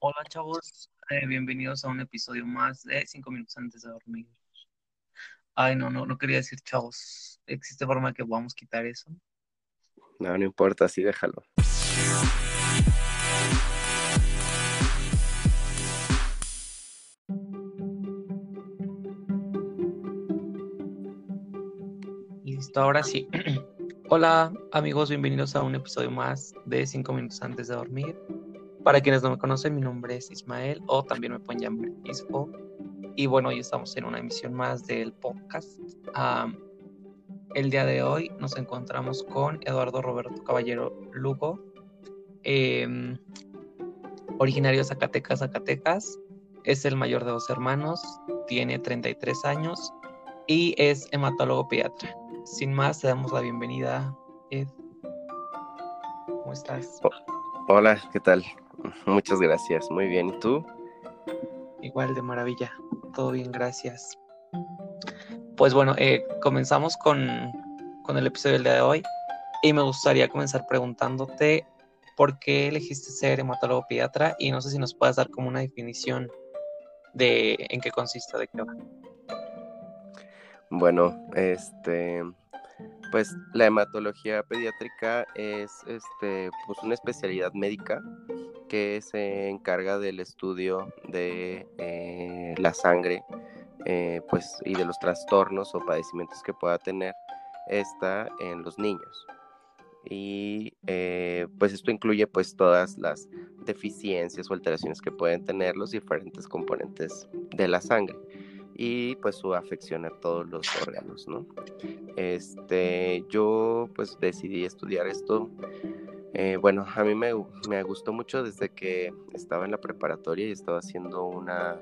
Hola chavos, eh, bienvenidos a un episodio más de 5 minutos antes de dormir. Ay, no, no, no quería decir chavos. ¿Existe forma que podamos quitar eso? No, no importa, así déjalo. Listo, ahora sí. Hola amigos, bienvenidos a un episodio más de 5 minutos antes de dormir. Para quienes no me conocen, mi nombre es Ismael o también me pueden llamar Ispo. Y bueno, hoy estamos en una emisión más del podcast. el día de hoy nos encontramos con Eduardo Roberto Caballero Lugo, em, originario de Zacatecas, Zacatecas. Es el mayor de dos hermanos, tiene 33 años y es hematólogo pediatra. Sin más, te damos la bienvenida, Ed. ¿Cómo estás? Hola, ¿qué tal? Muchas gracias, muy bien. ¿Y tú? Igual de maravilla, todo bien, gracias. Pues bueno, eh, comenzamos con, con el episodio del día de hoy y me gustaría comenzar preguntándote por qué elegiste ser hematólogo pediatra y no sé si nos puedes dar como una definición de en qué consiste, de qué va. Bueno, este, pues la hematología pediátrica es este, pues una especialidad médica que se encarga del estudio de eh, la sangre eh, pues, y de los trastornos o padecimientos que pueda tener esta en los niños. Y eh, pues esto incluye pues todas las deficiencias o alteraciones que pueden tener los diferentes componentes de la sangre y pues su afección a todos los órganos, ¿no? Este, yo pues decidí estudiar esto. Eh, bueno, a mí me, me, gustó mucho desde que estaba en la preparatoria y estaba haciendo una,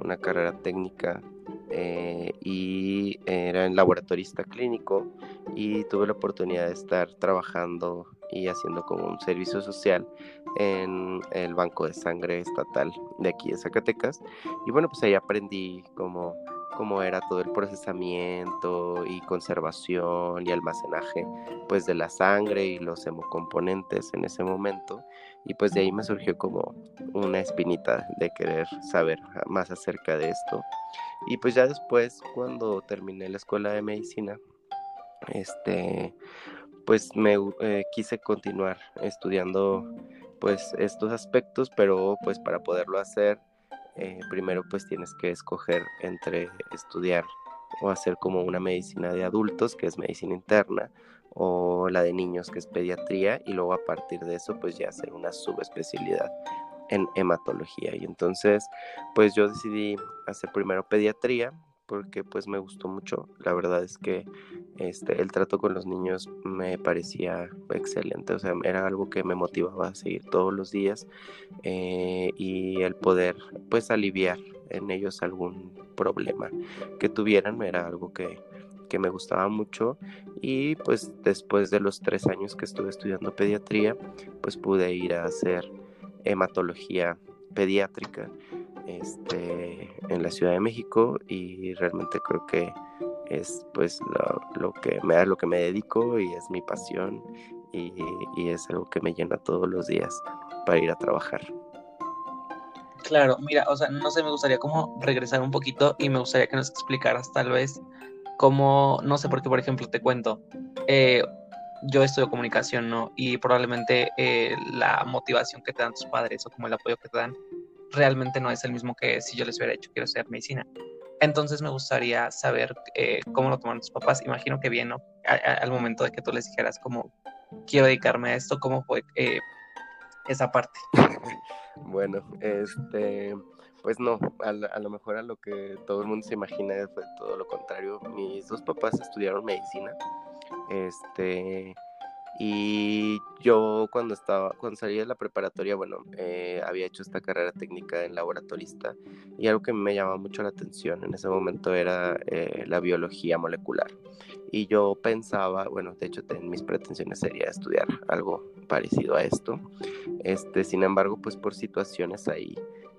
una carrera técnica eh, y era en laboratorista clínico y tuve la oportunidad de estar trabajando y haciendo como un servicio social en el Banco de Sangre Estatal de aquí de Zacatecas. Y bueno, pues ahí aprendí cómo, cómo era todo el procesamiento y conservación y almacenaje pues de la sangre y los hemocomponentes en ese momento. Y pues de ahí me surgió como una espinita de querer saber más acerca de esto. Y pues ya después, cuando terminé la escuela de medicina, este, pues me eh, quise continuar estudiando pues estos aspectos, pero pues para poderlo hacer, eh, primero pues tienes que escoger entre estudiar o hacer como una medicina de adultos, que es medicina interna, o la de niños, que es pediatría, y luego a partir de eso pues ya hacer una subespecialidad en hematología. Y entonces pues yo decidí hacer primero pediatría, porque pues me gustó mucho. La verdad es que este, el trato con los niños me parecía excelente, o sea, era algo que me motivaba a seguir todos los días eh, y el poder pues aliviar en ellos algún problema que tuvieran era algo que, que me gustaba mucho y pues después de los tres años que estuve estudiando pediatría pues pude ir a hacer hematología pediátrica este, en la Ciudad de México y realmente creo que es pues lo, que me da lo que me dedico y es mi pasión y, y, es algo que me llena todos los días para ir a trabajar. Claro, mira, o sea, no sé, me gustaría como regresar un poquito y me gustaría que nos explicaras tal vez cómo, no sé, porque por ejemplo te cuento, eh, yo estudio comunicación, ¿no? Y probablemente eh, la motivación que te dan tus padres o como el apoyo que te dan realmente no es el mismo que si yo les hubiera dicho quiero estudiar medicina. Entonces me gustaría saber eh, cómo lo tomaron tus papás. Imagino que bien, ¿no? al momento de que tú les dijeras como quiero dedicarme a esto, ¿cómo fue eh, esa parte? bueno, este, pues no, a, a, lo mejor a lo que todo el mundo se imagina fue todo lo contrario. Mis dos papás estudiaron medicina. Este, y yo cuando estaba, cuando salí de la preparatoria, bueno, eh, había hecho esta carrera técnica en laboratorista y algo que me llamaba mucho la atención en ese momento era eh, la biología molecular. Y yo pensaba, bueno, de hecho en mis pretensiones sería estudiar algo parecido a esto. Este, sin embargo, pues por situaciones ahí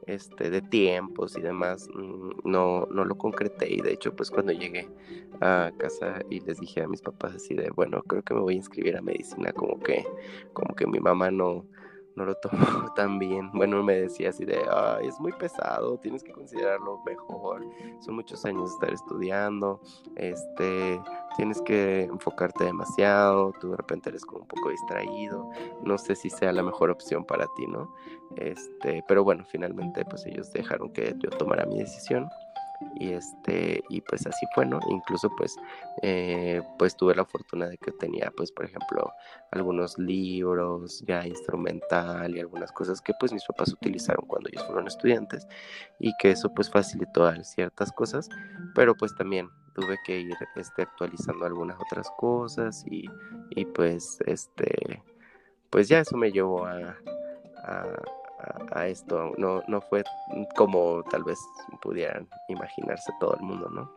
este, de tiempos y demás, mm, no, no lo concreté. Y de hecho pues cuando llegué a casa y les dije a mis papás así de, bueno, creo que me voy a inscribir a medicina, como que, como que mi mamá no, no lo tomó tan bien. Bueno, me decía así de, es muy pesado, tienes que considerarlo mejor. Son muchos años de estar estudiando, este, tienes que enfocarte demasiado, tú de repente eres como un poco distraído, no sé si sea la mejor opción para ti, ¿no? Este, pero bueno, finalmente pues ellos dejaron que yo tomara mi decisión y este y pues así fue no incluso pues eh, pues tuve la fortuna de que tenía pues por ejemplo algunos libros ya instrumental y algunas cosas que pues mis papás utilizaron cuando ellos fueron estudiantes y que eso pues facilitó ciertas cosas pero pues también tuve que ir este actualizando algunas otras cosas y, y pues este pues ya eso me llevó a a, esto. No, no fue como tal vez pudieran imaginarse todo el mundo, ¿no?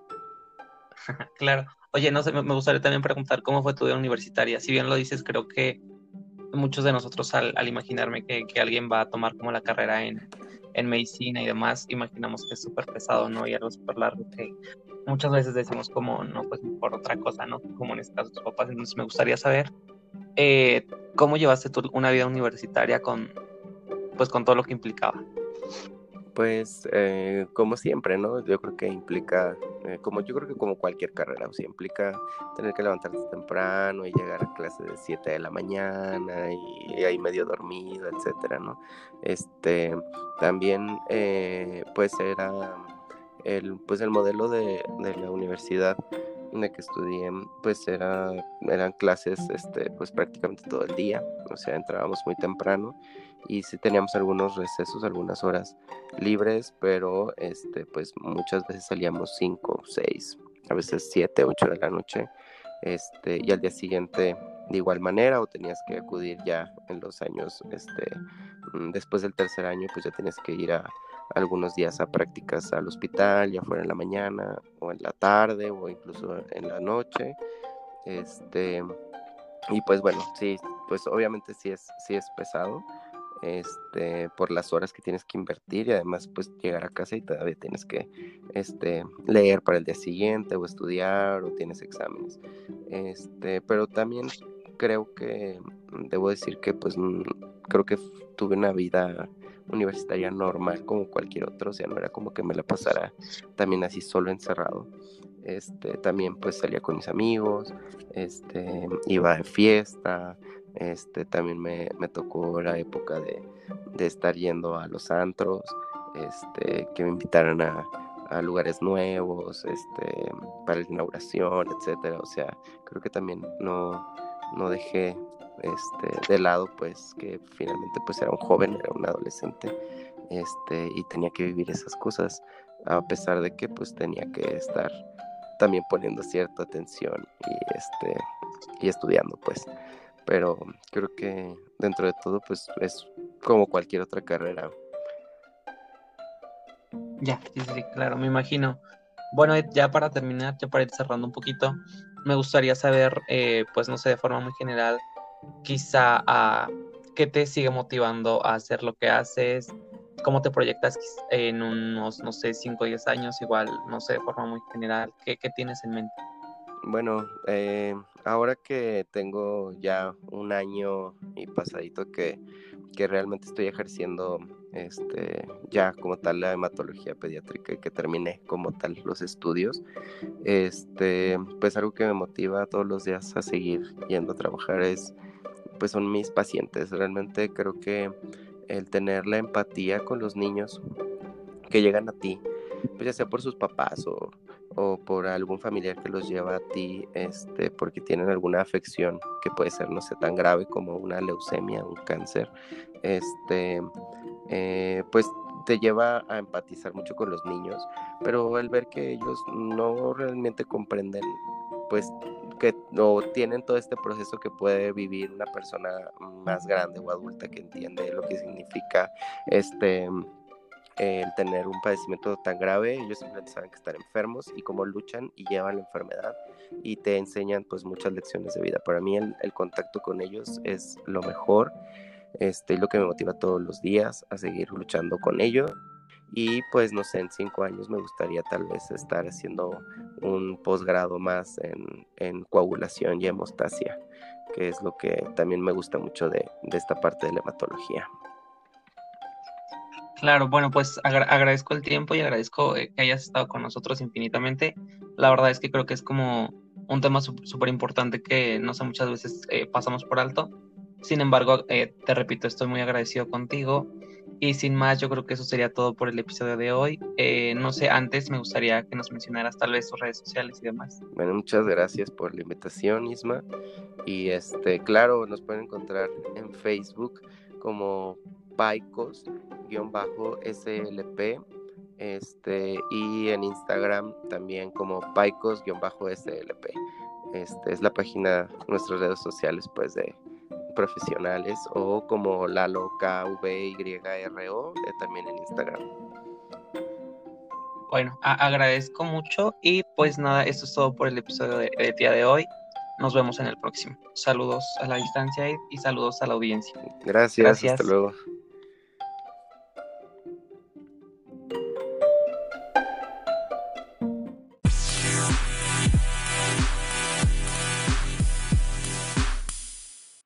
claro. Oye, no sé, me gustaría también preguntar cómo fue tu vida universitaria. Si bien lo dices, creo que muchos de nosotros al, imaginarme que, alguien va a tomar como la carrera en, en medicina y demás, imaginamos que es súper pesado, ¿no? Y algo súper largo que muchas veces decimos como, no, pues por otra cosa, ¿no? Como en este caso tus papás. Entonces me gustaría saber eh, cómo llevaste tú una vida universitaria con, pues con todo lo que implicaba. Pues eh, como siempre, ¿no? Yo creo que implica, eh, como yo creo que como cualquier carrera, o sea, implica tener que levantarte temprano y llegar a clase de 7 de la mañana y, ahí medio dormido, etcétera, ¿no? Este, también, eh, pues era el, pues el modelo de, de la universidad en la que estudié, pues era, eran clases, este, pues prácticamente todo el día, o sea, entrábamos muy temprano y sí teníamos algunos recesos, algunas horas libres, pero este, pues muchas veces salíamos 5, 6, a veces 7, 8 de la noche, este, y al día siguiente de igual manera o tenías que acudir ya en los años, este, mm, después del tercer año, pues ya tienes que ir a algunos días a prácticas al hospital, ya fuera en la mañana o en la tarde o incluso en la noche, este, y pues bueno, sí, pues obviamente sí es, sí es pesado, este, por las horas que tienes que invertir y además pues llegar a casa y todavía tienes que este, leer para el día siguiente o estudiar o tienes exámenes. Este, pero también creo que mm, debo decir que pues mm, creo que tuve una vida universitaria normal como cualquier otro, o sea, no era como que me la pasara también así solo encerrado. Este, también pues salía con mis amigos, iba de fiesta, este, también me, tocó la época de, estar yendo a los antros, este, que me invitaran a, lugares nuevos, este, para la inauguración, etcétera. O sea, creo que también no, no dejé este, de lado, pues, que finalmente pues era un joven, era un adolescente, este, y tenía que vivir esas cosas, a pesar de que pues tenía que estar también poniendo cierta atención y este y estudiando pues pero creo que dentro de todo pues es como cualquier otra carrera. Ya, sí, sí, claro, me imagino. Bueno, ya para terminar, ya para ir cerrando un poquito, me gustaría saber, eh, pues no sé, de forma muy general, quizá a qué te sigue motivando a hacer lo que haces, cómo te proyectas en unos, no sé, 5 o 10 años, igual, no sé, de forma muy general, ¿qué, qué tienes en mente? Bueno, eh, ahora que tengo ya un año y pasadito que, que realmente estoy ejerciendo este, ya como tal la hematología pediátrica y que terminé como tal los estudios, este, pues algo que me motiva todos los días a seguir yendo a trabajar es, pues son mis pacientes. Realmente creo que el tener la empatía con los niños que llegan a ti, pues ya sea por sus papás o o por algún familiar que los lleva a ti este, porque tienen alguna afección que puede ser, no sé, tan grave como una leucemia, un cáncer, este, eh, pues te lleva a empatizar mucho con los niños, pero el ver que ellos no realmente comprenden, pues que no tienen todo este proceso que puede vivir una persona más grande o adulta que entiende lo que significa este el tener un padecimiento tan grave, ellos simplemente saben que están enfermos y cómo luchan y llevan la enfermedad y te enseñan pues muchas lecciones de vida. Para mí el, contacto con ellos es lo mejor este, y lo que me motiva todos los días a seguir luchando con ellos. Y pues no sé, en cinco años me gustaría tal vez estar haciendo un posgrado más en, en coagulación y hemostasia. que es lo que también me gusta mucho de, esta parte de la hematología. Claro, bueno, pues agradezco el tiempo y agradezco eh, que hayas estado con nosotros infinitamente. La verdad es que creo que es como un tema súper importante que no sé, muchas veces eh, pasamos por alto. Sin embargo, eh, te repito, estoy muy agradecido contigo. Y sin más, yo creo que eso sería todo por el episodio de hoy. No sé, antes me gustaría que nos mencionaras tal vez tus redes sociales y demás. Bueno, muchas gracias por la invitación, Isma. Y este, claro, nos pueden encontrar en Facebook como Paicos-SLP. Este, y en Instagram también como Paicos-SLP. Este es la página, nuestras redes sociales, pues, de, profesionales o como Lalo KVYRO eh, también en Instagram. Bueno, agradezco mucho y pues nada, esto es todo por el episodio del de día de hoy. Nos vemos en el próximo. Saludos a la distancia y, saludos a la audiencia. Gracias, Gracias. hasta luego.